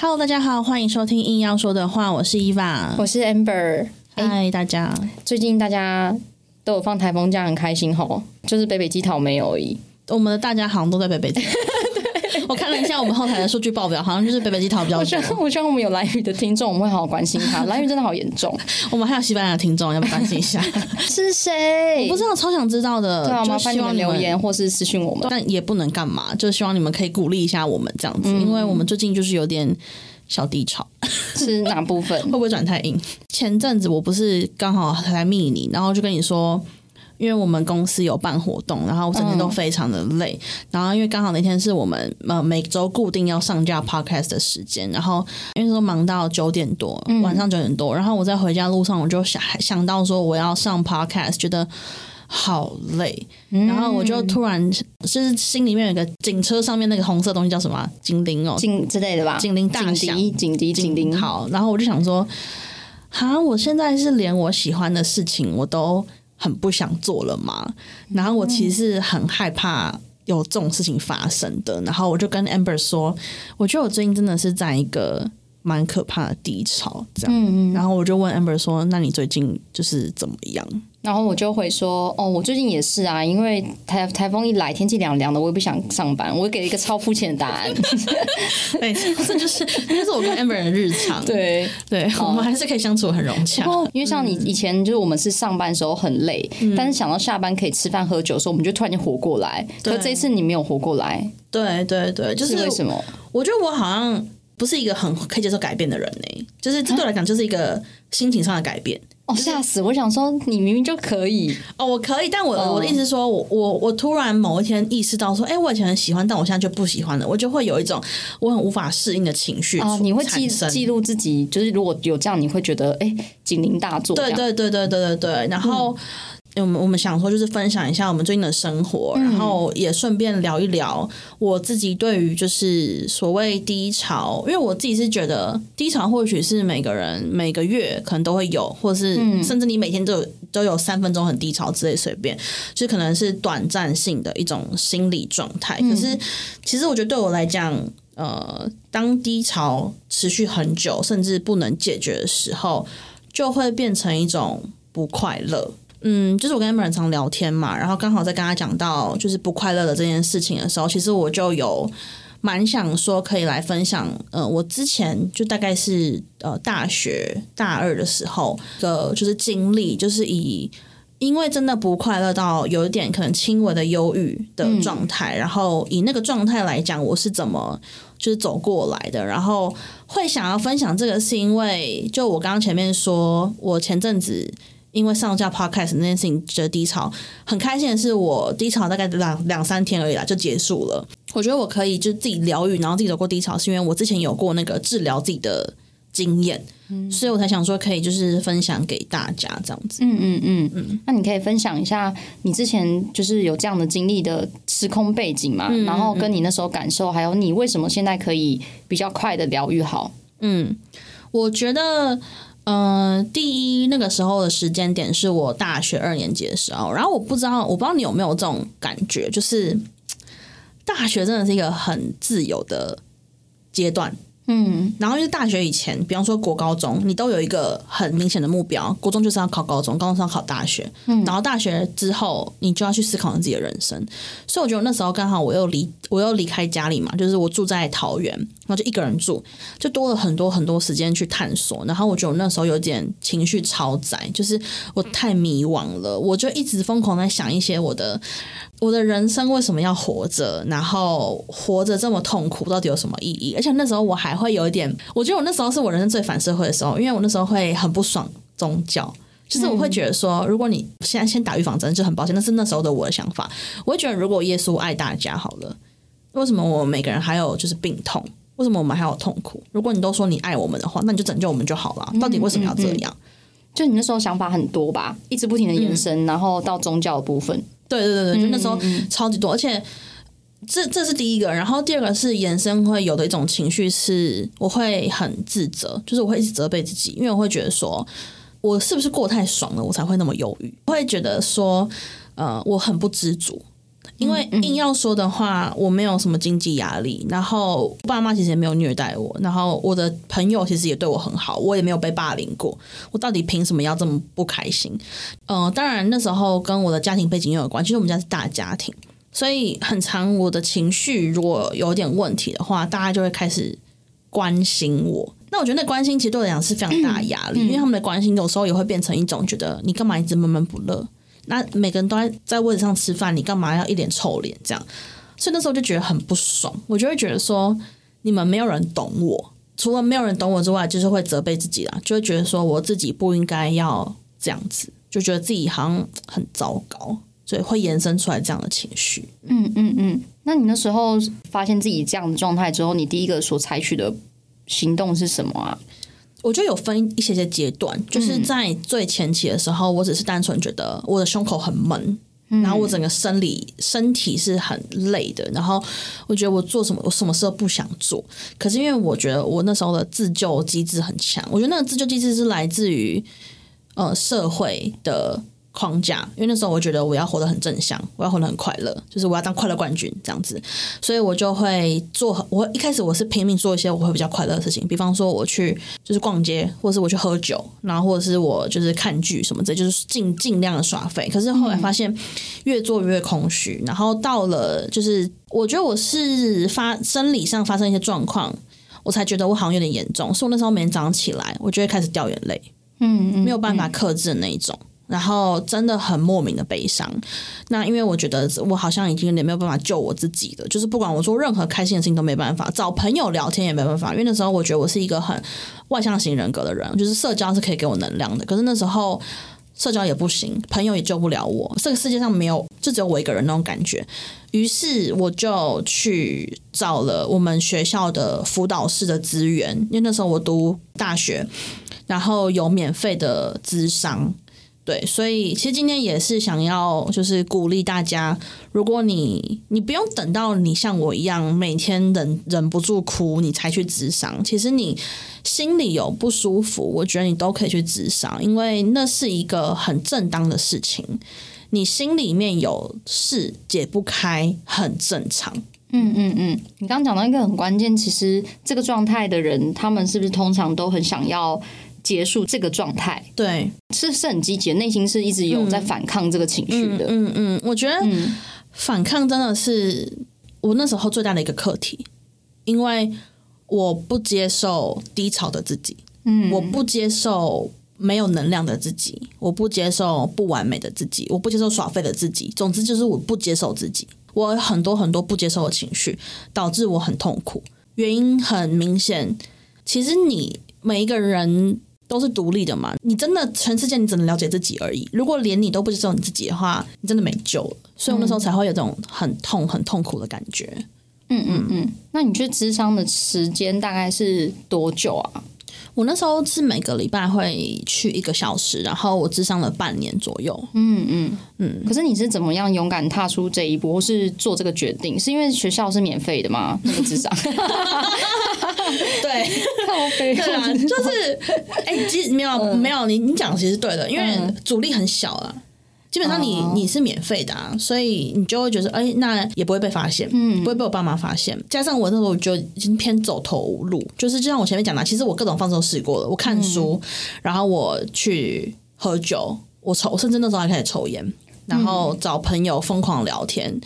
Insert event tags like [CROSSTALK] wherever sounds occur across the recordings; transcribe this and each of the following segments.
Hello，大家好，欢迎收听硬要说的话，我是伊娃，我是 Amber。嗨，大家，最近大家都有放台风假，很开心吼，就是北北基桃没有而已。我们的大家好像都在北北基桃。[LAUGHS] [LAUGHS] 我看了一下我们后台的数据报表，好像就是北北基桃比较多。我希望我们有蓝雨的听众，我们会好好关心他。蓝雨真的好严重。我们还有西班牙的听众，要不要关心一下？[LAUGHS] 是谁？我不知道，超想知道的。对啊，就麻烦你们希望留言或是私讯我们。但也不能干嘛，就希望你们可以鼓励一下我们这样子，因为我们最近就是有点小低潮。是哪部分？[LAUGHS] 会不会转太硬？前阵子我不是刚好来密你，然后就跟你说，因为我们公司有办活动，然后我整天都非常的累，然后因为刚好那天是我们呃每周固定要上架 podcast 的时间，然后因为说忙到九点多，晚上九点多，然后我在回家路上我就想想到说我要上 podcast，觉得。好累，然后我就突然就是心里面有个警车上面那个红色东西叫什么啊？警铃哦，警之类的吧？警铃大响、警笛、警铃。好，然后我就想说，哈，我现在是连我喜欢的事情我都很不想做了吗？然后我其实是很害怕有这种事情发生的。然后我就跟 Amber 说，我觉得我最近真的是在一个蛮可怕的低潮，这样。嗯嗯。然后我就问 Amber 说，那你最近就是怎么样？然后我就会说，哦，我最近也是啊，因为台台风一来，天气凉凉的，我也不想上班。我给了一个超肤浅的答案。[LAUGHS] 对，这就是这就是我跟 Amber 的日常。对。对，我们还是可以相处很融洽因为像你以前就是我们是上班的时候很累，但是想到下班可以吃饭喝酒的时候，我们就突然间活过来。可对这一次你没有活过来，对对对，就是是为什么？我觉得我好像不是一个很可以接受改变的人呢、就是这对我来讲就是一个心情上的改变。哦，吓死！我想说，你明明就可以，哦，我可以，但我、哦我的意思是说，我我我突然某一天意识到说，哎、我以前很喜欢，但我现在就不喜欢了，我就会有一种我很无法适应的情绪哦，你会记记录自己，就是如果有这样，你会觉得哎，警铃大作，对对对对对对对，然后。我们我们想说，就是分享一下我们最近的生活，然后也顺便聊一聊我自己对于就是所谓低潮，因为我自己是觉得低潮或许是每个人每个月可能都会有，或是甚至你每天都有都有三分钟很低潮之类，随便，就可能是短暂性的一种心理状态。可是其实我觉得对我来讲，呃，当低潮持续很久，甚至不能解决的时候，就会变成一种不快乐。嗯，就是我跟 Amber 常聊天嘛，然后刚好在跟他讲到就是不快乐的这件事情的时候，其实我就有蛮想说可以来分享，呃，我之前就大概是呃大学大二的时候的，就是经历，就是以因为真的不快乐到有一点可能轻微的忧郁的状态，然后以那个状态来讲，我是怎么就是走过来的，然后会想要分享这个，是因为就我刚刚前面说，我前阵子。因为上架 podcast 那件事情觉得低潮，很开心的是我低潮大概两两三天而已啦就结束了。我觉得我可以就自己疗愈，然后自己走过低潮，是因为我之前有过那个治疗自己的经验，所以我才想说可以就是分享给大家这样子。嗯嗯嗯嗯。那你可以分享一下你之前就是有这样的经历的时空背景嘛？然后跟你那时候感受，还有你为什么现在可以比较快的疗愈好？嗯，我觉得。嗯、第一，那个时候的时间点是我大学二年级的时候，然后我不知道，我不知道你有没有这种感觉，就是大学真的是一个很自由的阶段。嗯然后就是大学以前，比方说国高中，你都有一个很明显的目标，国中就是要考高中，高中是要考大学，嗯然后大学之后你就要去思考你自己的人生。所以我觉得那时候刚好我又离我又离开家里嘛，就是我住在桃园，然后就一个人住，就多了很多很多时间去探索。然后我觉得我那时候有点情绪超载，就是我太迷惘了，我就一直疯狂在想一些我的我的人生为什么要活着，然后活着这么痛苦，到底有什么意义？而且那时候我还会有一点，我觉得我那时候是我人生最反社会的时候，因为我那时候会很不爽宗教。就是我会觉得说，如果你现在先打预防针，就很抱歉，那是那时候的我的想法。我会觉得，如果耶稣爱大家好了，为什么我们每个人还有就是病痛？为什么我们还有痛苦？如果你都说你爱我们的话，那你就拯救我们就好了。到底为什么要这样？就你那时候想法很多吧，一直不停的延伸，然后到宗教的部分。对对对对，就那时候超级多，而且这这是第一个，然后第二个是延伸会有的一种情绪是，我会很自责，就是我会一直责备自己，因为我会觉得说我是不是过太爽了，我才会那么忧郁，我会觉得说呃我很不知足。因为硬要说的话，我没有什么经济压力，然后爸妈其实也没有虐待我，然后我的朋友其实也对我很好，我也没有被霸凌过。我到底凭什么要这么不开心？嗯，当然那时候跟我的家庭背景也有关，其实我们家是大家庭，所以很长我的情绪如果有点问题的话，大家就会开始关心我。那我觉得那关心其实对我来讲是非常大的压力，因为他们的关心有时候也会变成一种觉得你干嘛一直闷闷不乐。那每个人都在在位置上吃饭，你干嘛要一脸臭脸这样？所以那时候就觉得很不爽，我就会觉得说，你们没有人懂我，除了没有人懂我之外，就是会责备自己啦，就会觉得说我自己不应该要这样子，就觉得自己好像很糟糕，所以会延伸出来这样的情绪。嗯嗯嗯。那你那时候发现自己这样的状态之后，你第一个所采取的行动是什么啊？我觉得有分一些些阶段，就是在最前期的时候，我只是单纯觉得我的胸口很闷，然后我整个生理身体是很累的，然后我觉得我做什么我什么事都不想做。可是因为我觉得我那时候的自救机制很强，我觉得那个自救机制是来自于呃社会的。框架，因为那时候我觉得我要活得很正向，我要活得很快乐，就是我要当快乐冠军这样子，所以我就会做。我一开始我是拼命做一些我会比较快乐的事情，比方说我去就是逛街，或者是我去喝酒，然后或者是我就是看剧什么的，就是尽尽量的耍废。可是后来发现越做越空虚，然后到了就是我觉得我是发生理上发生一些状况，我才觉得我好像有点严重，所以我那时候每天早上起来，我就会开始掉眼泪，嗯嗯，没有办法克制的那一种。然后真的很莫名的悲伤，那因为我觉得我好像已经有点没有办法救我自己了，就是不管我做任何开心的事情都没办法，找朋友聊天也没办法，因为那时候我觉得我是一个很外向型人格的人，就是社交是可以给我能量的，可是那时候社交也不行，朋友也救不了我，这个世界上没有就只有我一个人那种感觉，于是我就去找了我们学校的辅导室的资源，因为那时候我读大学，然后有免费的资商。对，所以其实今天也是想要，就是鼓励大家，如果你你不用等到你像我一样每天忍忍不住哭，你才去智商。其实你心里有不舒服，我觉得你都可以去智商，因为那是一个很正当的事情。你心里面有事解不开，很正常。嗯嗯嗯，你刚刚讲到一个很关键，其实这个状态的人，他们是不是通常都很想要？结束这个状态，对，是是很积极，内心是一直有在反抗这个情绪的。嗯嗯，我觉得反抗真的是我那时候最大的一个课题，因为我不接受低潮的自己，嗯，我不接受没有能量的自己，我不接受不完美的自己，我不接受耍废的自己。总之就是我不接受自己，我有很多很多不接受的情绪，导致我很痛苦。原因很明显，其实你每一个人。都是独立的嘛？你真的全世界你只能了解自己而已。如果连你都不知道你自己的话，你真的没救了。所以我那时候才会有这种很痛、很痛苦的感觉。嗯嗯嗯。那你去智商的时间大概是多久啊？我那时候是每个礼拜会去一个小时，然后我智商了半年左右。嗯嗯嗯。可是你是怎么样勇敢踏出这一步，或是做这个决定？是因为学校是免费的吗？那个智商？[LAUGHS] 对，对啊，就是哎，其实没有没有，你你讲其实对的，因为阻力很小啊。基本上你你是免费的啊，所以你就会觉得哎，那也不会被发现，嗯，不会被我爸妈发现。加上我那时候就已经偏走投无路，就是就像我前面讲的，其实我各种方式都试过了，我看书，然后我去喝酒，我抽，甚至那时候还开始抽烟，然后找朋友疯狂聊天。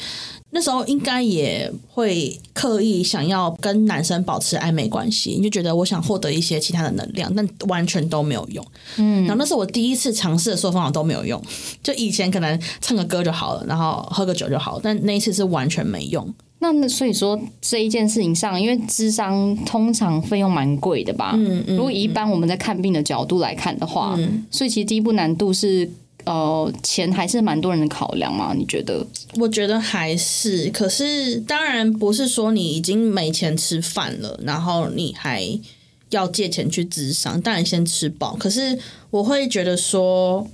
那时候应该也会刻意想要跟男生保持暧昧关系，你就觉得我想获得一些其他的能量，但完全都没有用。嗯，然后那是我第一次尝试的所有方法都没有用。就以前可能唱个歌就好了，然后喝个酒就好，但那一次是完全没用。那那所以说这一件事情上，因为智商通常费用蛮贵的吧？嗯嗯。如果一般我们在看病的角度来看的话，嗯所以其实第一步难度是。呃，钱还是蛮多人的考量嘛？你觉得？我觉得还是，可是当然不是说你已经没钱吃饭了，然后你还要借钱去智商，当然先吃饱。可是我会觉得说，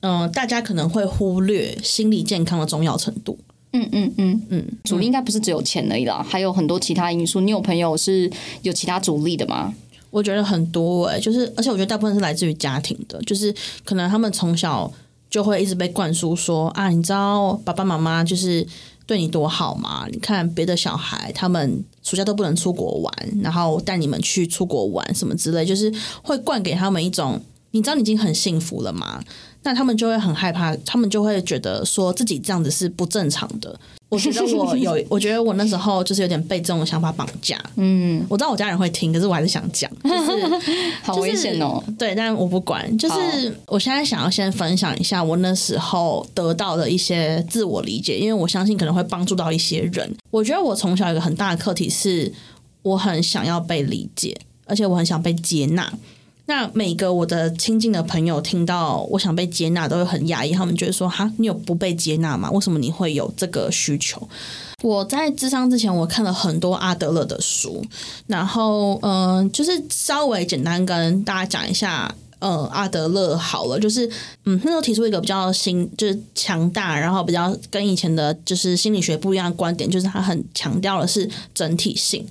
嗯，大家可能会忽略心理健康的重要程度。嗯嗯嗯嗯，主力应该不是只有钱而已啦，还有很多其他因素。你有朋友是有其他主力的吗？我觉得很多诶，就是而且我觉得大部分是来自于家庭的，就是可能他们从小就会一直被灌输说啊，你知道爸爸妈妈就是对你多好吗？你看别的小孩，他们暑假都不能出国玩，然后带你们去出国玩什么之类，就是会灌给他们一种，你知道你已经很幸福了吗？那他们就会很害怕，他们就会觉得说自己这样子是不正常的。我觉得我有，[LAUGHS] 我觉得我那时候就是有点被这种想法绑架。嗯，我知道我家人会听，可是我还是想讲，就是 [LAUGHS] 好危险哦。对，但我不管。就是我现在想要先分享一下我那时候得到的一些自我理解，因为我相信可能会帮助到一些人。我觉得我从小有一个很大的课题是，我很想要被理解，而且我很想被接纳。那每个我的亲近的朋友听到我想被接纳，都会很压抑。他们觉得说：“哈，你有不被接纳吗？为什么你会有这个需求？”我在智商之前，我看了很多阿德勒的书，然后嗯，就是稍微简单跟大家讲一下，呃，阿德勒好了，就是嗯，那时候提出一个比较新，就是强大，然后比较跟以前的就是心理学不一样的观点，就是他很强调的是整体性。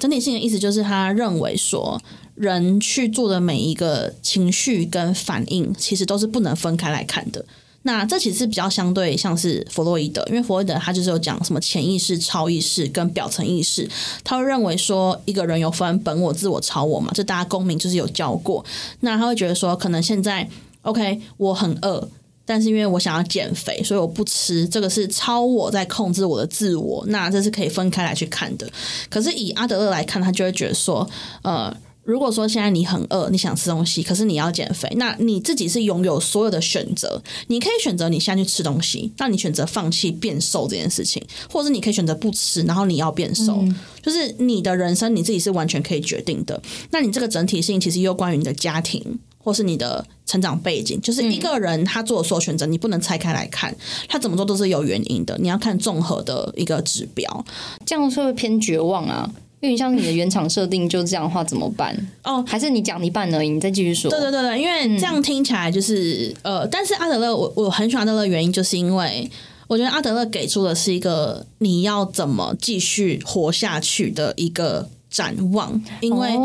整体性的意思就是他认为说。人去做的每一个情绪跟反应，其实都是不能分开来看的。那这其实比较相对像是弗洛伊德，因为弗洛伊德他就是有讲什么潜意识、超意识跟表层意识，他会认为说一个人有分本我、自我、超我嘛，这大家公民就是有教过。那他会觉得说，可能现在 OK，我很饿，但是因为我想要减肥，所以我不吃，这个是超我在控制我的自我，那这是可以分开来去看的。可是以阿德勒来看，他就会觉得说，呃。如果说现在你很饿，你想吃东西，可是你要减肥，那你自己是拥有所有的选择。你可以选择你现在去吃东西，那你选择放弃变瘦这件事情，或者你可以选择不吃，然后你要变瘦，就是你的人生你自己是完全可以决定的。那你这个整体性其实又关于你的家庭或是你的成长背景，就是一个人他做的所有选择，你不能拆开来看，他怎么做都是有原因的，你要看综合的一个指标，这样会不会偏绝望啊？因为像你的原厂设定就这样的话怎么办？哦，还是你讲一半而已，你再继续说。对对对对，因为这样听起来就是呃，但是阿德勒，我我很喜欢阿德勒的原因，就是因为我觉得阿德勒给出的是一个你要怎么继续活下去的一个展望，因为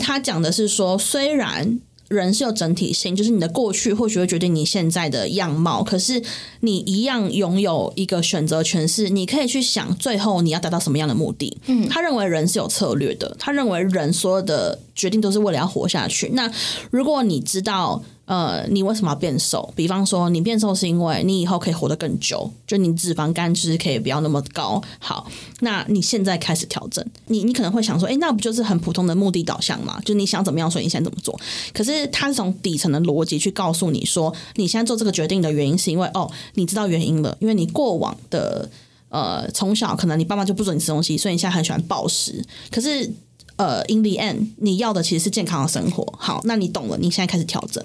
他讲的是说，虽然。人是有整体性，就是你的过去或许会决定你现在的样貌，可是你一样拥有一个选择权，是你可以去想最后你要达到什么样的目的。嗯，他认为人是有策略的，他认为人所有的决定都是为了要活下去。那如果你知道。呃，你为什么要变瘦？比方说，你变瘦是因为你以后可以活得更久，就你脂肪肝其实可以不要那么高。好，那你现在开始调整，你你可能会想说，哎，那不就是很普通的目的导向吗？就你想怎么样，所以你现在怎么做？可是他是从底层的逻辑去告诉你说，你现在做这个决定的原因是因为哦，你知道原因了，因为你过往的呃从小可能你爸妈就不准你吃东西，所以你现在很喜欢暴食。可是呃，in the end，你要的其实是健康的生活。好，那你懂了，你现在开始调整。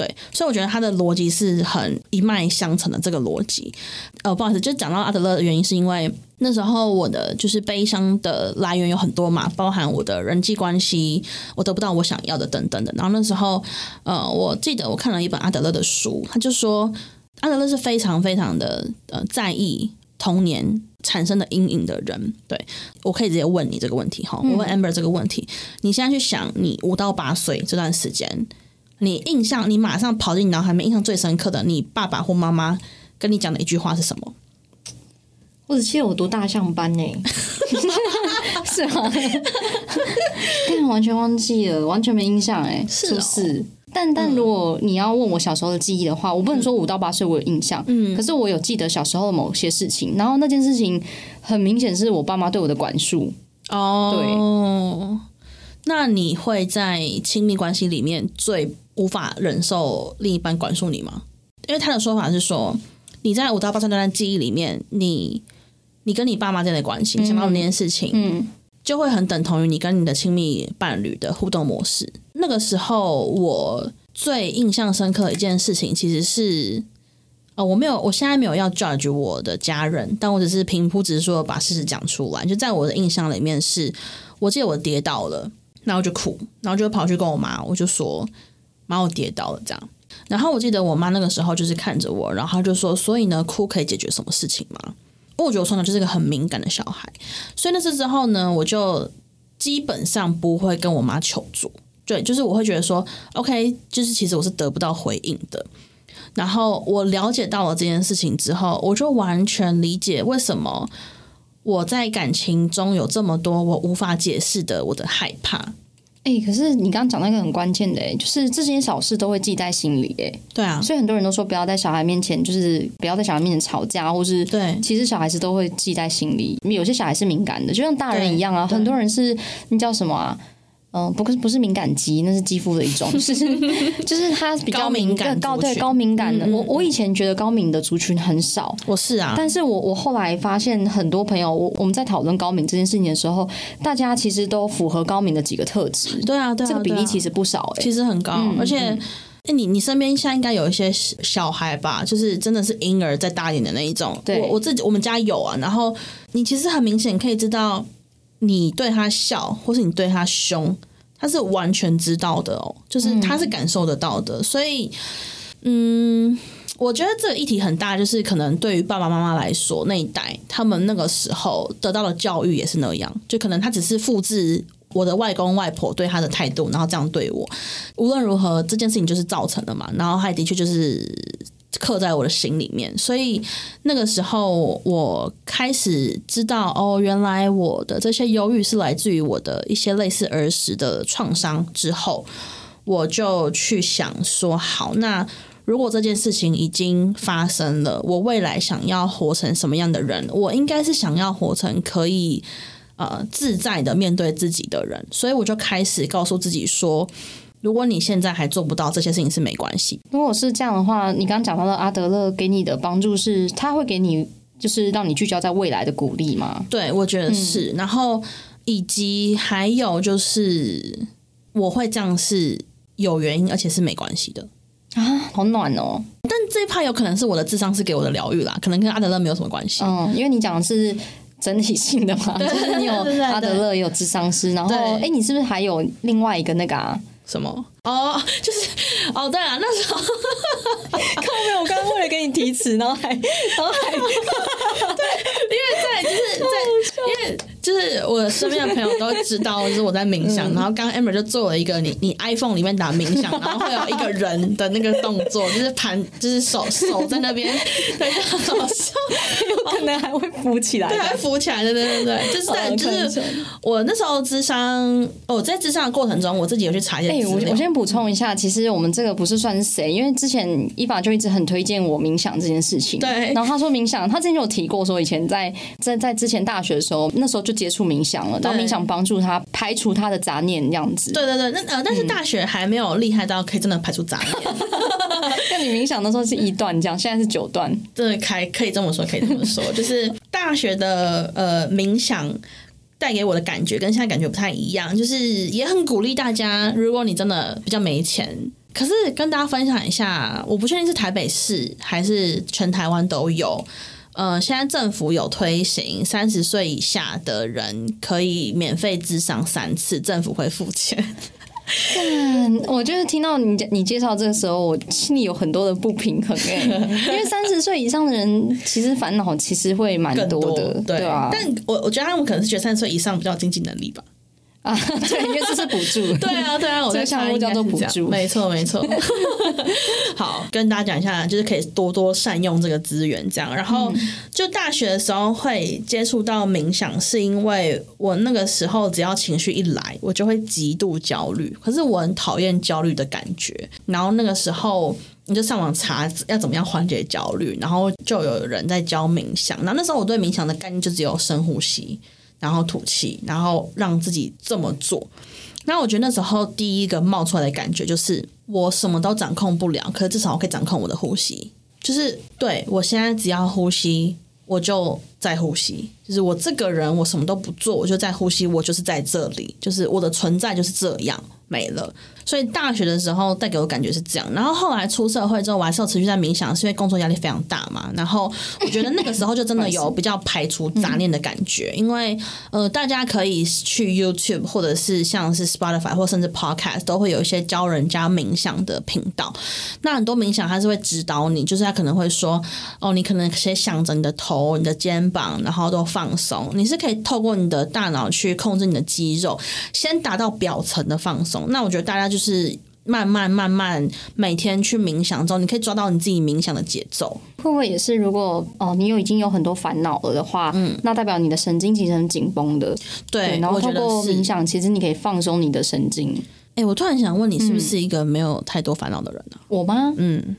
对，所以我觉得他的逻辑是很一脉相承的。这个逻辑，呃，不好意思，就讲到阿德勒的原因，是因为那时候我的就是悲伤的来源有很多嘛，包含我的人际关系，我得不到我想要的等等的。然后那时候，呃，我记得我看了一本阿德勒的书，他就说阿德勒是非常非常的呃在意童年产生的阴影的人。对我可以直接问你这个问题哈，我问 Amber 这个问题，你现在去想你五到八岁这段时间。你印象，你马上跑进你脑海里面印象最深刻的，你爸爸或妈妈跟你讲的一句话是什么？我只记得我读大象班呢，[LAUGHS] 是吗？但完全忘记了，完全没印象哎，是不是？但但如果你要问我小时候的记忆的话，我不能说五到八岁我有印象，嗯，可是我有记得小时候的某些事情，然后那件事情很明显是我爸妈对我的管束哦，对。那你会在亲密关系里面最无法忍受另一半管束你吗？因为他的说法是说，你在五到八岁那段记忆里面，你你跟你爸妈之间的关系，想到那件事情，嗯，就会很等同于你跟你的亲密伴侣的互动模式。那个时候，我最印象深刻的一件事情，其实是，呃，我没有，我现在没有要 judge 我的家人，但我只是平铺直说把事实讲出来。就在我的印象里面，是我记得我跌倒了。然后就哭，然后就跑去跟我妈，我就说：“妈，我跌倒了。”这样。然后我记得我妈那个时候就是看着我，然后就说：“所以呢，哭可以解决什么事情吗？”因为我觉得我从小就是一个很敏感的小孩，所以那次之后呢，我就基本上不会跟我妈求助。对，就是我会觉得说：“OK，就是其实我是得不到回应的。”然后我了解到了这件事情之后，我就完全理解为什么我在感情中有这么多我无法解释的我的害怕。哎、可是你刚刚讲那个很关键的、哎，就是这些小事都会记在心里、哎，对啊，所以很多人都说不要在小孩面前，就是不要在小孩面前吵架，或是对其实小孩子都会记在心里。有些小孩是敏感的，就像大人一样啊。很多人是那叫什么啊？嗯、不是不是敏感肌，那是肌肤的一种，[LAUGHS] 就是就是它比较高敏感对高对高敏感的。嗯嗯我我以前觉得高敏的族群很少，我是啊，但是我我后来发现很多朋友，我我们在讨论高敏这件事情的时候，大家其实都符合高敏的几个特质，对啊，对啊，这个比例其实不少哎、其实很高，嗯而且。哎，你你身边现在应该有一些小小孩吧，就是真的是婴儿再大一点的那一种。对。我我自己我们家有啊，然后你其实很明显可以知道，你对他笑或是你对他凶，他是完全知道的哦，就是他是感受得到的。所以，嗯，我觉得这个议题很大，就是可能对于爸爸妈妈来说，那一代他们那个时候得到的教育也是那样，就可能他只是复制。我的外公外婆对他的态度，然后这样对我，无论如何，这件事情就是造成的嘛。然后他的确就是刻在我的心里面，所以那个时候我开始知道，哦，原来我的这些忧郁是来自于我的一些类似儿时的创伤。之后，我就去想说，好，那如果这件事情已经发生了，我未来想要活成什么样的人？我应该是想要活成可以。呃，自在的面对自己的人，所以我就开始告诉自己说，如果你现在还做不到这些事情是没关系，如果是这样的话，你刚刚讲到的阿德勒给你的帮助是，他会给你就是让你聚焦在未来的鼓励吗？对我觉得是，然后以及还有就是我会这样是有原因，而且是没关系的。啊，好暖哦。但这一趴有可能是我的智商是给我的疗愈啦，可能跟阿德勒没有什么关系。嗯，因为你讲的是整体性的嘛，[LAUGHS] 就是你有阿德勒，也有智商师，然后对哎，你是不是还有另外一个那个啊？什么？哦，[LAUGHS] 就是哦，对啊，那时候看到没有，我刚刚为了给你提词，然后还然后还 [LAUGHS] 对因为在就是在，因为就是我身边的朋友都知道，就是我在冥想，然后刚刚 Amber 就做了一个你你 iPhone 里面打冥想，然后会有一个人的那个动作，就是盘就是手手在那边，[LAUGHS] 对，就很好笑，有可能还会浮起来对。浮起来对，对对对，就是在哦就是我那时候智商，哦，在智商的过程中，我自己有去查一些哎、我先补充一下，其实我们这个不是算是谁，因为之前伊法就一直很推荐我冥想这件事情。对然后他说冥想，他之前就有提过，说以前在在在之前大学的时候，那时候就接触冥想了，然后冥想帮助他排除他的杂念，这样子。对对对，那呃，但是大学还没有厉害到可以真的排除杂念，[LAUGHS] 那你冥想的时候是一段这样，现在是九段。真的开可以这么说，可以这么说，[LAUGHS] 就是大学的呃冥想带给我的感觉跟现在感觉不太一样，就是也很鼓励大家，如果你真的比较没钱。可是跟大家分享一下，我不确定是台北市还是全台湾都有。呃，现在政府有推行三十岁以下的人可以免费咨商三次，政府会付钱。嗯，我就是听到你你介绍这个时候，我心里有很多的不平衡哎、[LAUGHS] 因为三十岁以上的人其实烦恼其实会蛮多的，对对啊，但我我觉得他们可能是觉得三十岁以上比较有经济能力吧。啊，[LAUGHS] 对，因为这是补助，[LAUGHS] 对啊，对啊，我在项目叫做补助没错没错。[LAUGHS] 好，跟大家讲一下，就是可以多多善用这个资源，这样。然后就大学的时候会接触到冥想，是因为我那个时候只要情绪一来，我就会极度焦虑。可是我很讨厌焦虑的感觉，然后那个时候。你就上网查要怎么样缓解焦虑，然后就有人在教冥想。然后那时候我对冥想的概念就只有深呼吸，然后吐气，然后让自己这么做。那我觉得那时候第一个冒出来的感觉就是，我什么都掌控不了，可是至少我可以掌控我的呼吸。就是对我现在只要呼吸，我就在呼吸。就是我这个人，我什么都不做，我就在呼吸，我就是在这里，就是我的存在就是这样没了。所以大学的时候带给我感觉是这样，然后后来出社会之后，我还是有持续在冥想，是因为工作压力非常大嘛。然后我觉得那个时候就真的有比较排除杂念的感觉，[LAUGHS] 因为呃，大家可以去 YouTube 或者是像是 Spotify 或甚至 Podcast 都会有一些教人家冥想的频道。那很多冥想它是会指导你，就是他可能会说哦，你可能先想着你的头、你的肩膀，然后都放松。你是可以透过你的大脑去控制你的肌肉，先达到表层的放松。那我觉得大家就是慢慢慢慢每天去冥想之后，你可以抓到你自己冥想的节奏。会不会也是？如果哦，你有已经有很多烦恼了的话，嗯，那代表你的神经其实很紧绷的。对，然后我觉得通过冥想，其实你可以放松你的神经。哎、我突然想问你，是不是一个没有太多烦恼的人呢、我吗？嗯，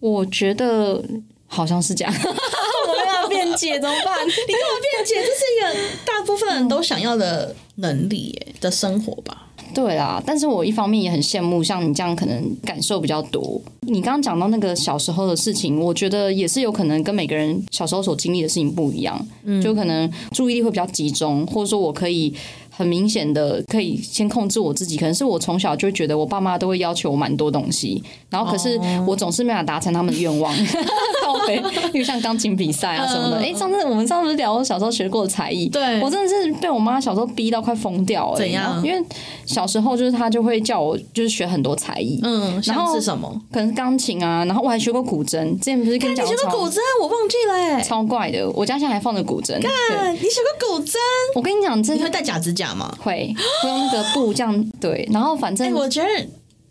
我觉得好像是这样。[LAUGHS] 我没办法辩解，怎么办？你跟我辩解，这是一个大部分人都想要的能力耶的生活吧？对啦，但是我一方面也很羡慕像你这样可能感受比较多。你刚刚讲到那个小时候的事情，我觉得也是有可能跟每个人小时候所经历的事情不一样，就可能注意力会比较集中，或者说我可以。很明显的，可以先控制我自己。可能是我从小就觉得我爸妈都会要求我蛮多东西，然后可是我总是没法达成他们的愿望。[LAUGHS] 因为像钢琴比赛啊什么的。哎、上次我们上次聊我小时候学过的才艺，对我真的是被我妈小时候逼到快疯掉了。怎样因为小时候就是她就会叫我就是学很多才艺，嗯，然后是什么？可能是钢琴啊，然后我还学过古筝。之前不是跟你你讲过超学过古筝？我忘记了哎。超怪的，我家现在还放着古筝。对啊你学过古筝？我跟你讲，真的你会戴假指甲吗？会会用那个布这样对，然后反正哎、我觉得，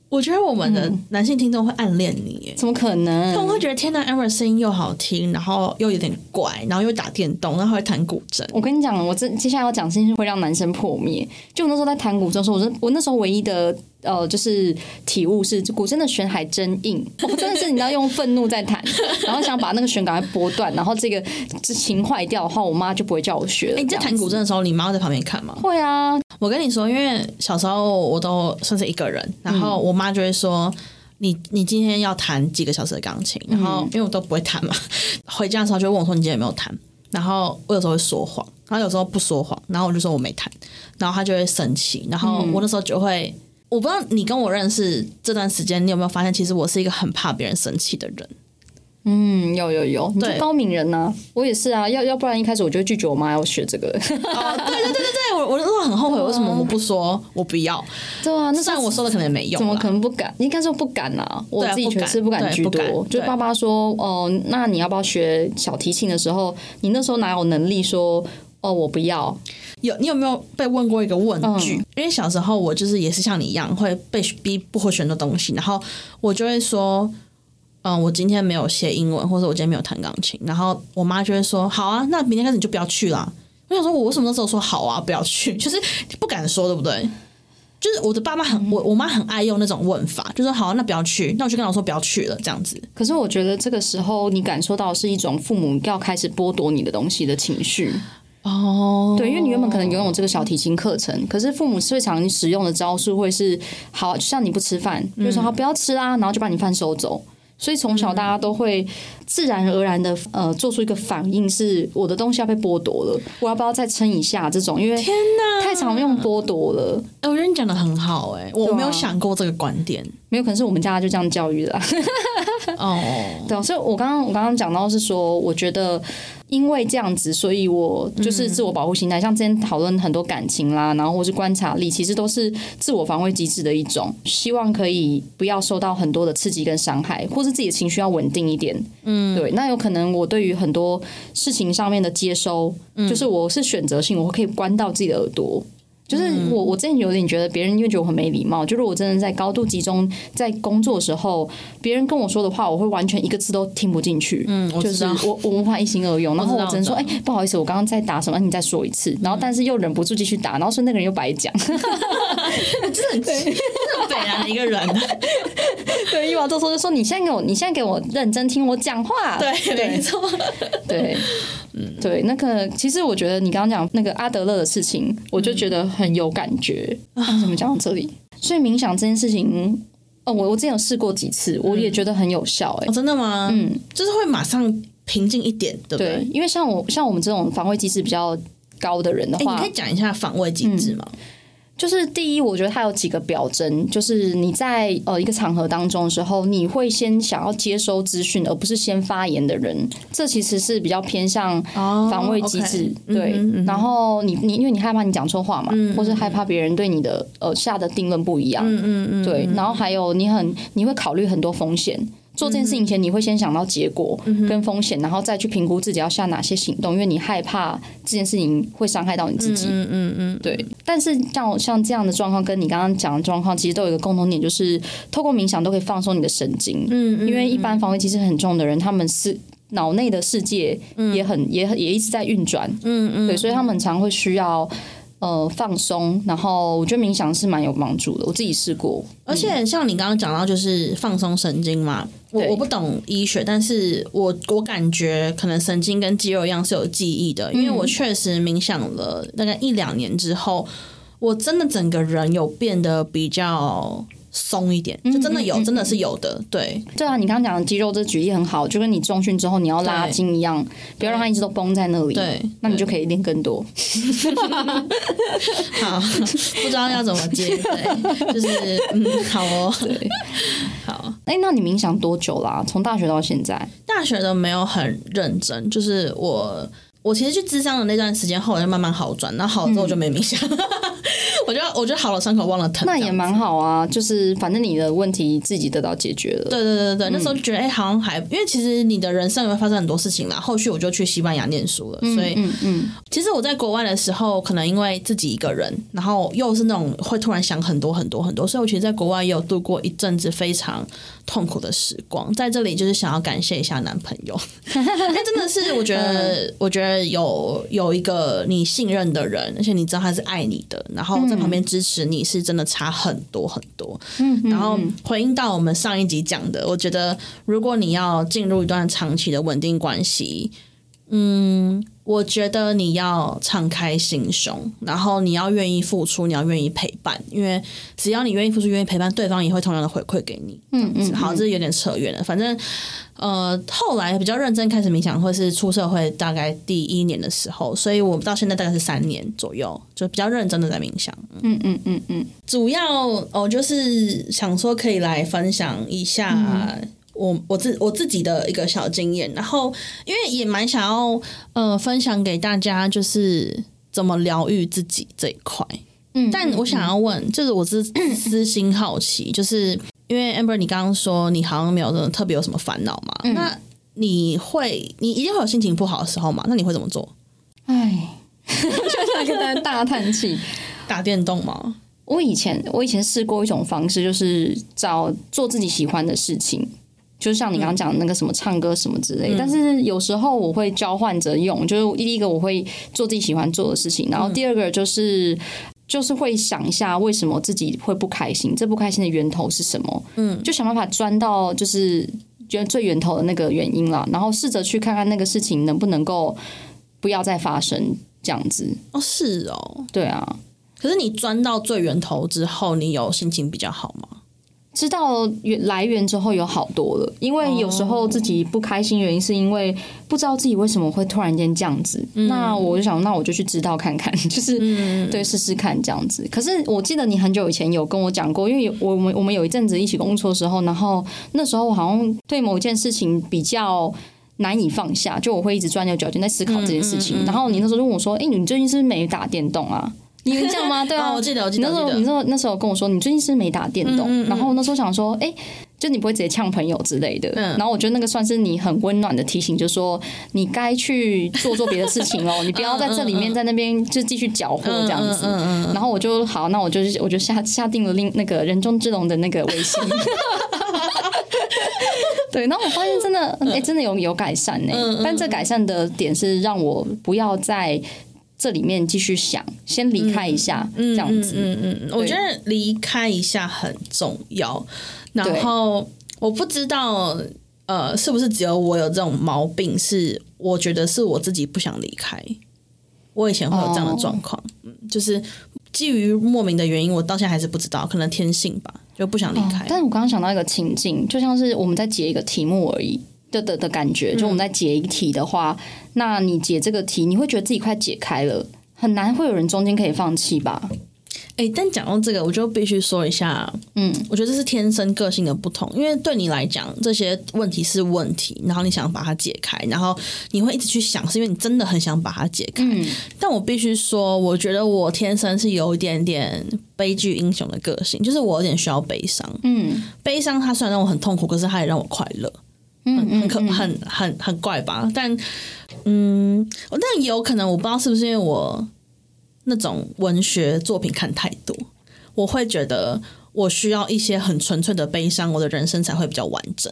我觉得我们的男性听众会暗恋你耶。怎么可能？他们会觉得天呐 Amber 声音又好听，然后又有点怪，然后又打电动，然后还会弹古筝。我跟你讲，我这接下来要讲的事情会让男生破灭。就我那时候在弹古筝的时候，我真我那时候唯一的呃，就是体悟是古筝的弦还真硬，我真的是你知道用愤怒在弹，然后想把那个弦赶快拨断，然后这个这琴坏掉的话，我妈就不会叫我学了。哎、你在弹古筝的时候，你妈会在旁边看吗？会啊，我跟你说，因为小时候我都算是一个人，然后我妈就会说。你你今天要弹几个小时的钢琴？然后因为我都不会弹嘛，[LAUGHS] 回家的时候就问我说你今天有没有弹？然后我有时候会说谎，然后有时候不说谎，然后我就说我没弹，然后她就会生气，然后我那时候就会，我不知道你跟我认识这段时间，你有没有发现，其实我是一个很怕别人生气的人。嗯，有有有，你是高敏人呐、我也是啊，要要不然一开始我就会拒绝我妈要学这个。哦，对对对对对，我我那时候很后悔，为什么我不说我不要？对啊，那虽然我说的可能也没用，怎么可能不敢？应该说不敢啊！我自己觉得是不敢居多。就爸爸说：“哦，那你要不要学小提琴的时候，你那时候哪有能力说哦我不要？有你有没有被问过一个问句？嗯因为小时候我就是也是像你一样会被逼不会选的东西，然后我就会说，嗯，我今天没有写英文，或者我今天没有弹钢琴，然后我妈就会说，好啊，那明天开始你就不要去啦。我想说，我为什么那时候说好啊，不要去，[LAUGHS] 就是不敢说，对不对？就是我的爸妈嗯很，我我妈很爱用那种问法，就说好、啊，那不要去，那我就跟老师说不要去了，这样子。可是我觉得这个时候你感受到是一种父母要开始剥夺你的东西的情绪。哦，对，因为你原本可能拥有这个小提琴课程，可是父母最常使用的招数会是，好，就像你不吃饭，就说好不要吃啊，然后就把你饭收走。所以从小大家都会自然而然的呃做出一个反应，是我的东西要被剥夺了，我要不要再撑一下？这种因为天哪，太常用剥夺了，哎、我觉得你讲的很好、哎，我没有想过这个观点。没有可能是我们家就这样教育的、啊。[LAUGHS] 哦，对啊，所以我刚刚我刚刚讲到是说，我觉得因为这样子，所以我就是自我保护心态。像之前讨论很多感情啦，然后或是观察力，其实都是自我防卫机制的一种，希望可以不要受到很多的刺激跟伤害，或是自己的情绪要稳定一点。嗯，对。那有可能我对于很多事情上面的接收，就是我是选择性，我可以关到自己的耳朵。就是我，我之前有点觉得别人因为觉得我很没礼貌。就是我真的在高度集中在工作的时候，别人跟我说的话，我会完全一个字都听不进去。嗯，就是。我我无法一心二用，然后我只能说，哎、不好意思，我刚刚在打什么，你再说一次。然后但是又忍不住继续打，然后说那个人又白讲。[LAUGHS] 真的很北南的一个人，[LAUGHS] 对，伊娃这时候就说，你现在给我，你现在给我认真听我讲话。对，没错，对，对，那个其实我觉得你刚刚讲那个阿德勒的事情，我就觉得很有感觉。啊怎么讲到这里？所以冥想这件事情，哦，我我之前有试过几次，我也觉得很有效、哎、哦，真的吗？嗯，就是会马上平静一点，对不对？对，因为像我像我们这种防卫机制比较高的人的话、你，可以讲一下防卫机制吗？就是第一，我觉得它有几个表征，就是你在呃一个场合当中的时候，你会先想要接收资讯，而不是先发言的人，这其实是比较偏向哦防卫机制。对，然后你你因为你害怕你讲错话嘛，或是害怕别人对你的呃下的定论不一样，嗯嗯嗯，对，然后还有你很你会考虑很多风险。做这件事情前，你会先想到结果跟风险，然后再去评估自己要下哪些行动，因为你害怕这件事情会伤害到你自己。嗯嗯嗯，对。但是像像这样的状况，跟你刚刚讲的状况，其实都有一个共同点，就是透过冥想都可以放松你的神经。嗯，因为一般防卫机制很重的人，他们是脑内的世界也很也也一直在运转。嗯嗯，对，所以他们常会需要。呃，放松，然后我觉得冥想是蛮有帮助的，我自己试过。而且像你刚刚讲到，就是放松神经嘛，我我不懂医学，但是我我感觉可能神经跟肌肉一样是有记忆的，因为我确实冥想了大概一两年之后，我真的整个人有变得比较。松一点，就真的有，真的是有的。对，对啊，你刚刚讲的肌肉这举例很好，就跟你重训之后你要拉筋一样，不要让它一直都绷在那里。对，那你就可以练更多。[LAUGHS] 好，不知道要怎么接，对，就是嗯，好哦，对，好。哎，那你冥想多久啦？从大学到现在？大学都没有很认真，就是我。我其实去智商的那段时间，后来就慢慢好转，然后好了之后就没冥想。我觉得，我觉得好了，伤口忘了疼。那也蛮好啊，就是反正你的问题自己得到解决了。对对对对那时候就觉得哎，好像还因为其实你的人生会发生很多事情啦。后续我就去西班牙念书了，所以嗯嗯，其实我在国外的时候，可能因为自己一个人，然后又是那种会突然想很多很多很多，所以我其实在国外也有度过一阵子非常痛苦的时光。在这里就是想要感谢一下男朋友，[LAUGHS] 因为真的是我觉得，我觉得。有有一个你信任的人，而且你知道他是爱你的，然后在旁边支持你，是真的差很多很多。嗯，然后回应到我们上一集讲的，我觉得如果你要进入一段长期的稳定关系，嗯。我觉得你要敞开心胸，然后你要愿意付出，你要愿意陪伴，因为只要你愿意付出、愿意陪伴，对方也会同样的回馈给你。嗯嗯，好，这是有点扯远了。反正，呃，后来比较认真开始冥想，或是出社会大概第一年的时候，所以我到现在大概是三年左右，就比较认真的在冥想。嗯嗯嗯嗯，主要哦，就是想说可以来分享一下。我我自我自己的一个小经验，然后因为也蛮想要呃分享给大家，就是怎么疗愈自己这一块。嗯，但我想要问，就是我是 [CLEARS THROAT] 私心好奇，就是因为 Amber，你刚刚说你好像没有什么特别有什么烦恼嘛？那你会你一定会有心情不好的时候嘛？那你会怎么做？哎，[LAUGHS] 就在跟大家大叹气，[LAUGHS] 打电动吗？我以前我以前试过一种方式，就是找做自己喜欢的事情。就像你刚刚讲的那个什么唱歌什么之类，但是有时候我会交换着用，就是第一个我会做自己喜欢做的事情，然后第二个就是就是会想一下为什么自己会不开心，这不开心的源头是什么？嗯，就想办法钻到就是觉得最源头的那个原因了，然后试着去看看那个事情能不能够不要再发生这样子。哦，是哦，对啊。可是你钻到最源头之后，你有心情比较好吗？知道源来源之后有好多了，因为有时候自己不开心，原因是因为不知道自己为什么会突然间这样子。那我就想，那我就去知道看看，[LAUGHS] 就是对试试看这样子。可是我记得你很久以前有跟我讲过，因为我们我们有一阵子一起工作的时候，然后那时候我好像对某一件事情比较难以放下，就我会一直钻牛角尖在思考这件事情。然后你那时候问我说：“哎，你最近是不是没打电动啊？”你这样吗？[LAUGHS] 对啊，我记得，我记得。那时候，你说那时候跟我说，你最近是没打电动，然后那时候想说，哎，就你不会直接呛朋友之类的。然后我觉得那个算是你很温暖的提醒，就是说你该去做做别的事情哦，[LAUGHS] 你不要在这里面在那边就继续搅和这样子。然后我就好，那我就我就下下定了另那个人中之龙的那个微信。[LAUGHS] 对，然后我发现真的，哎，真的有有改善呢。但这改善的点是让我不要再。这里面继续想，先离开一下，这样子。嗯嗯嗯，我觉得离开一下很重要。然后我不知道，呃，是不是只有我有这种毛病？是我觉得是我自己不想离开。我以前会有这样的状况，嗯，就是基于莫名的原因，我到现在还是不知道，可能天性吧，就不想离开。但是我刚刚想到一个情境，就像是我们在解一个题目而已。的的的感觉，就我们在解一题的话，那你解这个题，你会觉得自己快解开了，很难会有人中间可以放弃吧？哎，但讲到这个，我就必须说一下，嗯，我觉得这是天生个性的不同，因为对你来讲，这些问题是问题，然后你想把它解开，然后你会一直去想，是因为你真的很想把它解开。但我必须说，我觉得我天生是有一点点悲剧英雄的个性，就是我有点需要悲伤。嗯，悲伤它虽然让我很痛苦，可是它也让我快乐。嗯，很可很很很怪吧？但嗯，但也有可能我不知道是不是因为我那种文学作品看太多，我会觉得我需要一些很纯粹的悲伤，我的人生才会比较完整。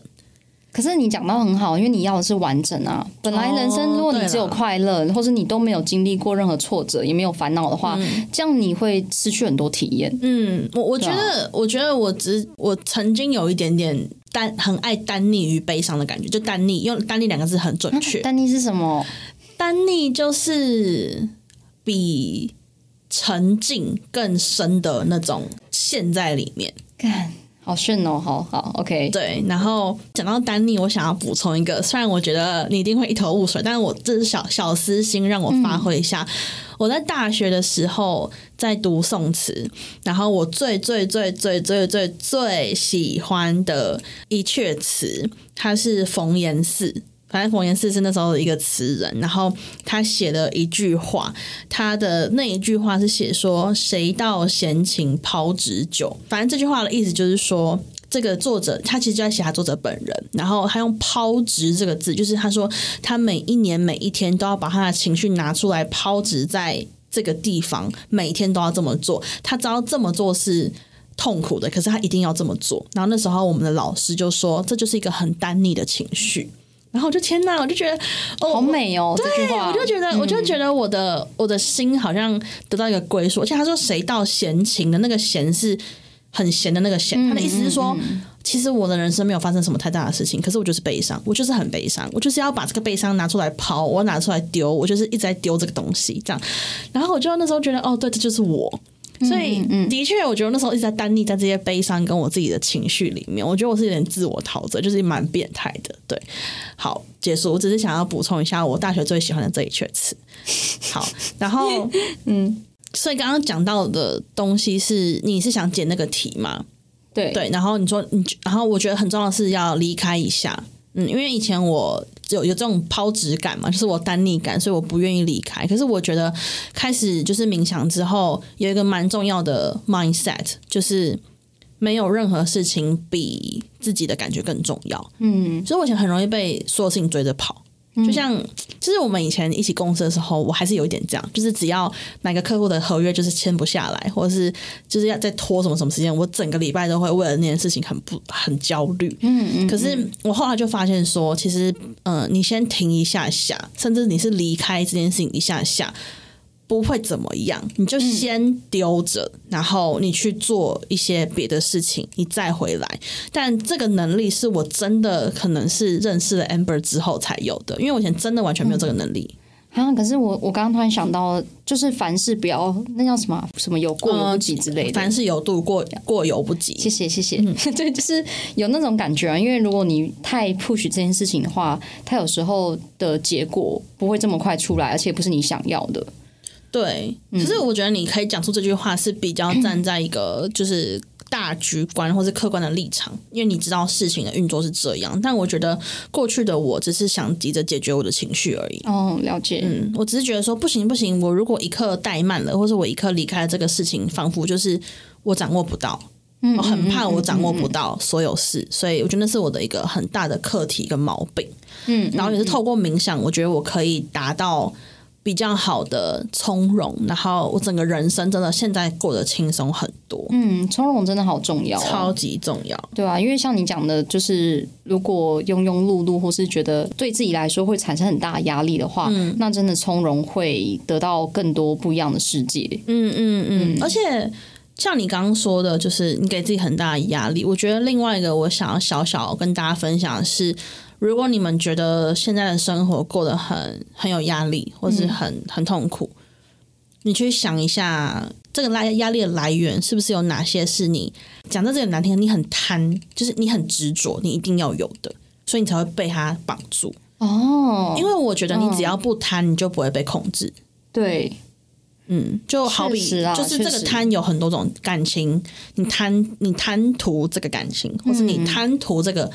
可是你讲到很好，因为你要的是完整啊。本来人生如果你只有快乐，或是你都没有经历过任何挫折，也没有烦恼的话，这样你会失去很多体验。嗯，我我觉得，我觉得我只我曾经有一点点单很爱单溺于悲伤的感觉，就单溺用单溺两个字很准确。单溺是什么？单溺就是比沉浸更深的那种陷在里面。好炫哦，好好，OK。对，然后讲到丹尼，我想要补充一个，虽然我觉得你一定会一头雾水，但是我这是小小私心，让我发挥一下。我在大学的时候在读宋词，然后我最最最最最最最喜欢的一阙词，它是冯延巳。反正冯延巳是那时候的一个词人，然后他写了一句话，他的那一句话是写说“谁道闲情抛纸酒”。反正这句话的意思就是说，这个作者他其实就在写他作者本人，然后他用“抛掷”这个字，就是他说他每一年每一天都要把他的情绪拿出来抛掷在这个地方，每天都要这么做。他知道这么做是痛苦的，可是他一定要这么做。然后那时候我们的老师就说，这就是一个很单逆的情绪。然后我就天哪，我就觉得哦好美哦！对，我就觉得，我就觉得我的我的心好像得到一个归属。而且他说“谁道闲情”的那个“闲”是很闲的那个“闲”，他的意思是说，其实我的人生没有发生什么太大的事情，可是我就是悲伤，我就是很悲伤，我就是要把这个悲伤拿出来抛，我拿出来丢，我就是一直在丢这个东西，这样。然后我就那时候觉得，哦，对，这就是我。所以，的确，我觉得那时候一直在单立在这些悲伤跟我自己的情绪里面。我觉得我是有点自我陶醉，就是蛮变态的。对，好，结束。我只是想要补充一下我大学最喜欢的这一阙词。[LAUGHS] 好，然后，嗯，所以刚刚讲到的东西是，你是想解那个题吗？对对。然后你说你，然后我觉得很重要的是要离开一下。嗯，因为以前我有有这种抛掷感嘛，就是我单逆感，所以我不愿意离开。可是我觉得开始就是冥想之后，有一个蛮重要的 mindset，就是没有任何事情比自己的感觉更重要。嗯，所以我以前很容易被所有事情追着跑。就像，就是我们以前一起公司的时候，我还是有一点这样，就是只要哪个客户的合约就是签不下来，或者是就是要再拖什么什么时间，我整个礼拜都会为了那件事情很不很焦虑。嗯嗯。可是我后来就发现说，其实，嗯，你先停一下下，甚至你是离开这件事情一下下。不会怎么样，你就先丢着，然后你去做一些别的事情，你再回来。但这个能力是我真的可能是认识了 Amber 之后才有的，因为我以前真的完全没有这个能力。啊，可是我我刚刚突然想到，就是凡事不要那叫什么什么有过犹不及之类的，凡事有度，过过犹不及。谢谢谢谢，[LAUGHS] 对，就是有那种感觉啊。因为如果你太 push 这件事情的话，它有时候的结果不会这么快出来，而且不是你想要的。对，可是我觉得你可以讲出这句话是比较站在一个就是大局观或是客观的立场，因为你知道事情的运作是这样。但我觉得过去的我只是想急着解决我的情绪而已。哦，了解。嗯，我只是觉得说不行不行，我如果一刻怠慢了，或者我一刻离开了这个事情，仿佛就是我掌握不到。我很怕我掌握不到所有事，所以我觉得那是我的一个很大的课题跟毛病。嗯，然后也是透过冥想，我觉得我可以达到。比较好的从容，然后我整个人生真的现在过得轻松很多。嗯，从容真的好重要，超级重要，对啊，因为像你讲的，就是如果庸庸碌碌，或是觉得对自己来说会产生很大压力的话，那真的从容会得到更多不一样的世界。嗯嗯嗯，而且像你刚刚说的，就是你给自己很大的压力。我觉得另外一个我想要小小跟大家分享的是。如果你们觉得现在的生活过得很很有压力，或是很很痛苦，你去想一下，这个来压力的来源是不是有哪些是你讲到这个难听，你很贪，就是你很执着，你一定要有的，所以你才会被他绑住。哦，因为我觉得你只要不贪，你就不会被控制。对，嗯，就好比就是这个贪有很多种感情，你贪你贪图这个感情，或是你贪图这个。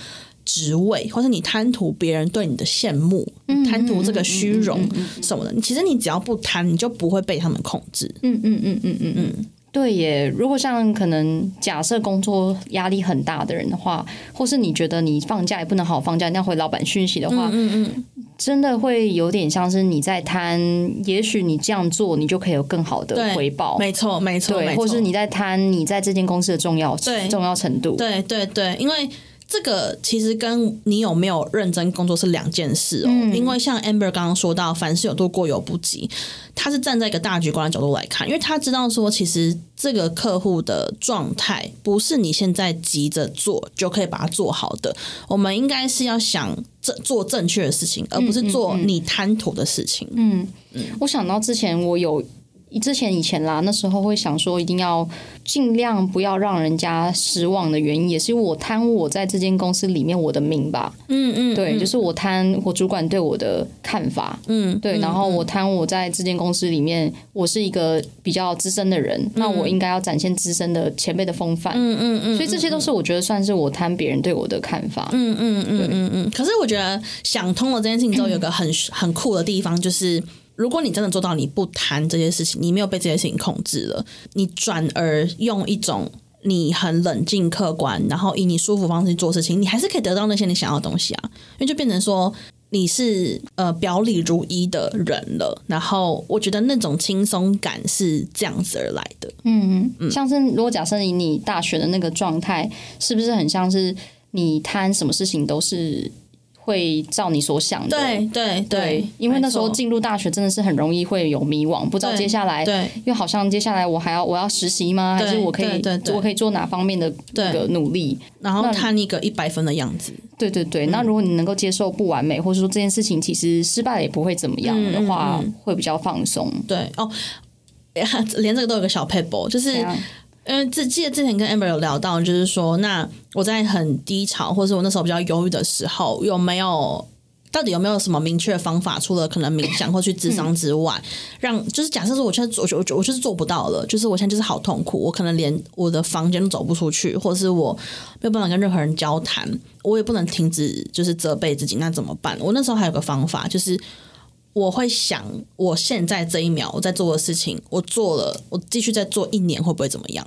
职位，或是你贪图别人对你的羡慕，贪图这个虚荣什么的，其实你只要不贪，你就不会被他们控制。嗯嗯嗯嗯嗯嗯，对耶，如果像可能假设工作压力很大的人的话，或是你觉得你放假也不能好好放假，那回老板讯息的话，嗯嗯，真的会有点像是你在贪，也许你这样做，你就可以有更好的回报，没错没错，对，或是你在贪你在这间公司的重要性重要程度，对对对，因为这个其实跟你有没有认真工作是两件事哦。因为像 Amber 刚刚说到，凡事有度过犹不及，他是站在一个大局观的角度来看，因为他知道说，其实这个客户的状态不是你现在急着做就可以把它做好的，我们应该是要想正做正确的事情，而不是做你贪图的事情。嗯，我想到之前我有之前以前啦，那时候会想说一定要尽量不要让人家失望的原因，也是因为我贪我在这间公司里面我的名吧。嗯嗯，对，就是我贪我主管对我的看法，嗯，对，然后我贪我在这间公司里面我是一个比较资深的人，那我应该要展现资深的前辈的风范。嗯嗯嗯，所以这些都是我觉得算是我贪别人对我的看法。嗯嗯嗯嗯嗯。可是我觉得想通了这件事情之后，[CLEARS THROAT] 有个很很酷的地方，就是如果你真的做到你不谈这些事情，你没有被这些事情控制了，你转而用一种你很冷静客观，然后以你舒服方式去做事情，你还是可以得到那些你想要的东西啊。因为就变成说。你是呃表里如一的人了，然后我觉得那种轻松感是这样子而来的。嗯嗯，像是如果假设以你大学的那个状态，是不是很像是你贪什么事情都是会照你所想的？对对对，因为那时候进入大学真的是很容易会有迷惘，不知道接下来，对因为好像接下来我还要我要实习吗？还是我可以对我可以做哪方面的那个努力？然后看一个一百分的样子。对对对，那如果你能够接受不完美，或者说这件事情其实失败了也不会怎么样的话，嗯会比较放松。对哦，[LAUGHS] 连这个都有个小 paper，就是因为这记得之前跟 Amber 有聊到，就是说，那我在很低潮，或者是我那时候比较忧郁的时候，有没有到底有没有什么明确的方法，除了可能冥想或去智商之外，让就是假设说我现在我我我就是做不到了，就是我现在就是好痛苦，我可能连我的房间都走不出去，或者是我没有办法跟任何人交谈，我也不能停止就是责备自己，那怎么办？我那时候还有个方法，就是我会想，我现在这一秒我在做的事情，我做了，我继续再做一年会不会怎么样？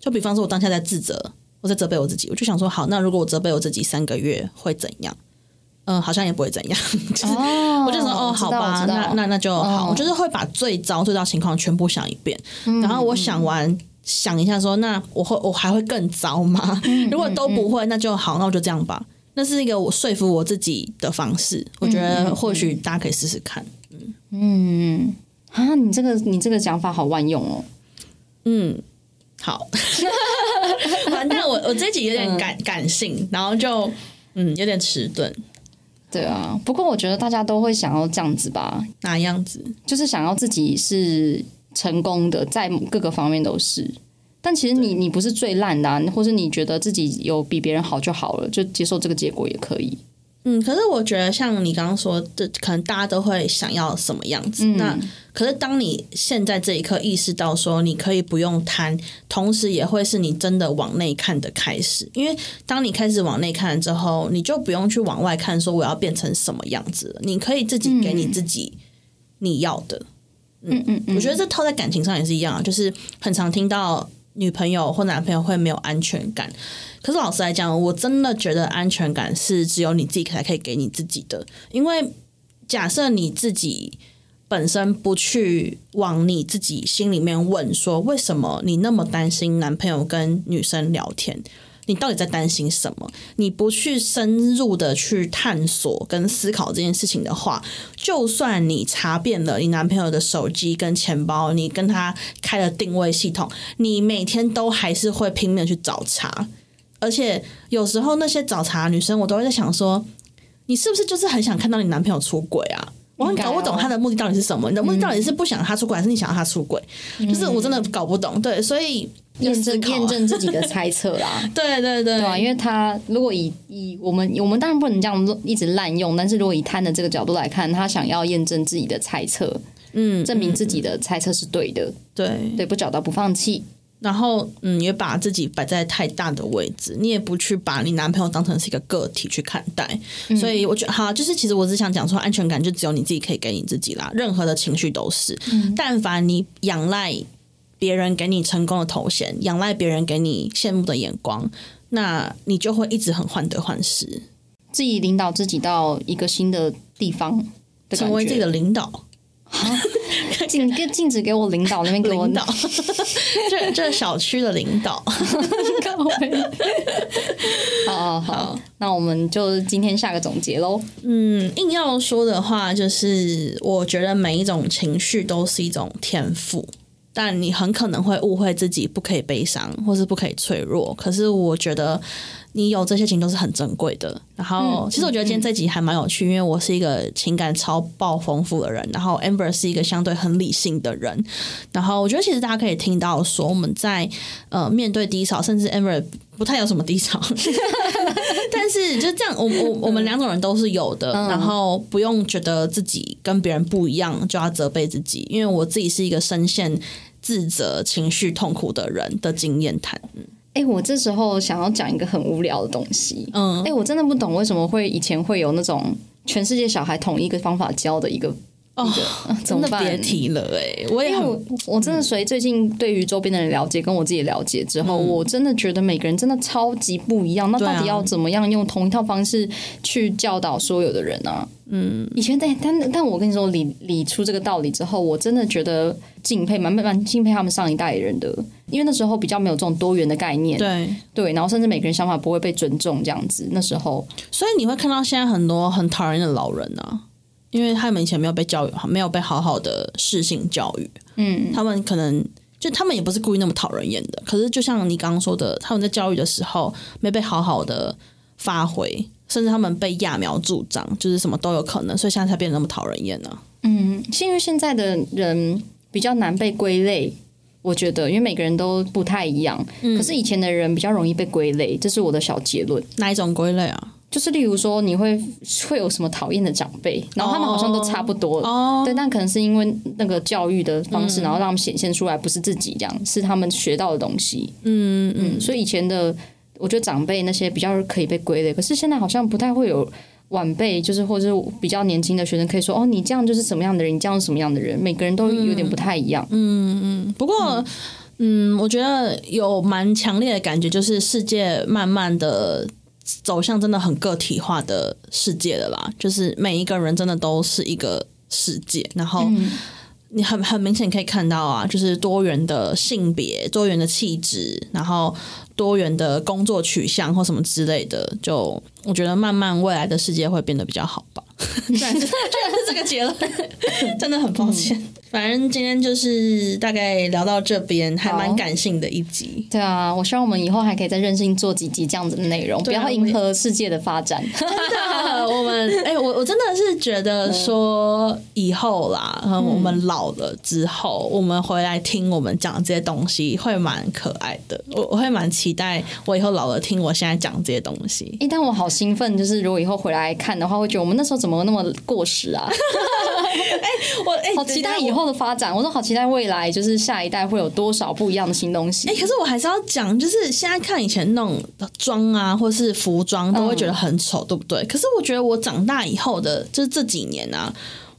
就比方说，我当下在自责，我在责备我自己，我就想说，好，那如果我责备我自己三个月会怎样？嗯，好像也不会怎样，[LAUGHS] 就是哦我就说哦，好吧，那那那就好。嗯我就是会把最糟最糟情况全部想一遍，然后我想完想一下说，那我会我还会更糟吗？如果都不会，那就好，那我就这样吧。那是一个我说服我自己的方式，我觉得或许大家可以试试看。嗯嗯啊，你这个你这个讲法好万用哦。嗯，好，[LAUGHS] 完蛋，我我这集有点感、感性，然后就嗯有点迟钝，对啊，不过我觉得大家都会想要这样子吧，哪样子？就是想要自己是成功的，在各个方面都是。但其实你你不是最烂的、啊，或是你觉得自己有比别人好就好了，就接受这个结果也可以。嗯，可是我觉得像你刚刚说的，可能大家都会想要什么样子。嗯那可是当你现在这一刻意识到说你可以不用贪，同时也会是你真的往内看的开始。因为当你开始往内看之后，你就不用去往外看，说我要变成什么样子了。你可以自己给你自己你要的。嗯嗯嗯，我觉得这套在感情上也是一样啊，就是很常听到女朋友或男朋友会没有安全感。可是老实来讲，我真的觉得安全感是只有你自己才可以给你自己的，因为假设你自己本身不去往你自己心里面问说，为什么你那么担心男朋友跟女生聊天？你到底在担心什么？你不去深入的去探索跟思考这件事情的话，就算你查遍了你男朋友的手机跟钱包，你跟他开了定位系统，你每天都还是会拼命去找茬。而且有时候那些找茬女生，我都会在想说，你是不是就是很想看到你男朋友出轨啊？我很搞不懂他的目的到底是什么。你的目的到底是不想他出轨，还是你想要他出轨？就是我真的搞不懂。对，所以验证验证自己的 [LAUGHS] 猜测啦。对对对，对啊，因为他如果以以我们我们当然不能这样一直滥用，但是如果以贪的这个角度来看，他想要验证自己的猜测，嗯，证明自己的猜测是对的，对，对，不找到不放弃。然后嗯，也把自己摆在太大的位置，你也不去把你男朋友当成是一个个体去看待，所以我觉得好，就是其实我只想讲说，安全感就只有你自己可以给你自己啦，任何的情绪都是，但凡你仰赖别人给你成功的头衔，仰赖别人给你羡慕的眼光，那你就会一直很患得患失，自己领导自己到一个新的地方，成为自己的领导。[LAUGHS] 禁跟禁止给我领导那边给我领导，[LAUGHS] 这这小区的领导。[LAUGHS] 好好好，那我们就今天下个总结喽。嗯，硬要说的话，就是我觉得每一种情绪都是一种天赋。但你很可能会误会自己不可以悲伤，或是不可以脆弱。可是我觉得你有这些情都是很珍贵的。然后，其实我觉得今天这集还蛮有趣，因为我是一个情感超爆丰富的人，然后 Amber 是一个相对很理性的人。然后，我觉得其实大家可以听到说，我们在呃面对低潮，甚至 Amber 不太有什么低潮，[LAUGHS] 但是就这样，我我我们两种人都是有的。然后不用觉得自己跟别人不一样就要责备自己，因为我自己是一个深陷。自责、情绪、痛苦的人的经验谈。哎，我这时候想要讲一个很无聊的东西。嗯，哎，我真的不懂为什么会以前会有那种全世界小孩同一个方法教的一个。哦，[LAUGHS] 真的别提了哎！我也我我真的随最近对于周边的人了解，跟我自己了解之后，我真的觉得每个人真的超级不一样。那到底要怎么样用同一套方式去教导所有的人呢？嗯，以前但但但我跟你说理理出这个道理之后，我真的觉得敬佩，蛮蛮敬佩他们上一代人的，因为那时候比较没有这种多元的概念，对对，然后甚至每个人想法不会被尊重这样子。那时候，所以你会看到现在很多很讨厌的老人啊。因为他们以前没有被教育好，没有被好好的适性教育，嗯，他们可能就他们也不是故意那么讨人厌的，可是就像你刚刚说的，他们在教育的时候没被好好的发挥，甚至他们被揠苗助长，就是什么都有可能，所以现在才变得那么讨人厌呢。嗯，是因为现在的人比较难被归类，我觉得，因为每个人都不太一样，可是以前的人比较容易被归类，这是我的小结论。哪一种归类啊？就是例如说，你会会有什么讨厌的长辈，然后他们好像都差不多，对，但可能是因为那个教育的方式，然后让他们显现出来不是自己这样，是他们学到的东西。嗯嗯，所以以前的我觉得长辈那些比较可以被归类，可是现在好像不太会有晚辈，就是或者比较年轻的学生可以说哦，你这样就是什么样的人，你这样什么样的人，每个人都有点不太一样。嗯嗯，不过嗯，我觉得有蛮强烈的感觉，就是世界慢慢的。走向真的很个体化的世界了啦，就是每一个人真的都是一个世界，然后你很很明显可以看到啊，就是多元的性别、多元的气质，然后多元的工作取向或什么之类的，就我觉得慢慢未来的世界会变得比较好吧。居然是居然是这个结论，真的很抱歉。反正今天就是大概聊到这边，还蛮感性的一集。对啊，我希望我们以后还可以再任性做几集这样子的内容，不要迎合世界的发展。真的，我们哎，我我真的是觉得说以后啦，我们老了之后，我们回来听我们讲这些东西，会蛮可爱的。我我会蛮期待我以后老了听我现在讲这些东西。哎，但我好兴奋，就是如果以后回来看的话，会觉得我们那时候怎么那么过时啊？[LAUGHS] 哎，我哎，好期待以后。的发展，我说好期待未来，就是下一代会有多少不一样的新东西。哎，可是我还是要讲，就是现在看以前那种妆啊，或是服装，都会觉得很丑，对不对？可是我觉得我长大以后的，就是这几年啊，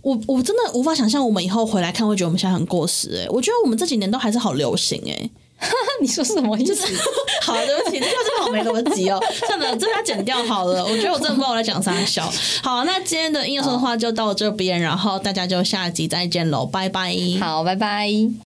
我我真的无法想象，我们以后回来看，会觉得我们现在很过时。哎，我觉得我们这几年都还是好流行。哎。[LAUGHS] 你说什么意思？[LAUGHS] 好，对不起，这就是好没逻辑哦。算了，这要剪掉好了。我觉得我真的不知道我在讲啥笑。好，那今天的音乐说的话就到这边，然后大家就下集再见喽，拜拜。好，拜拜。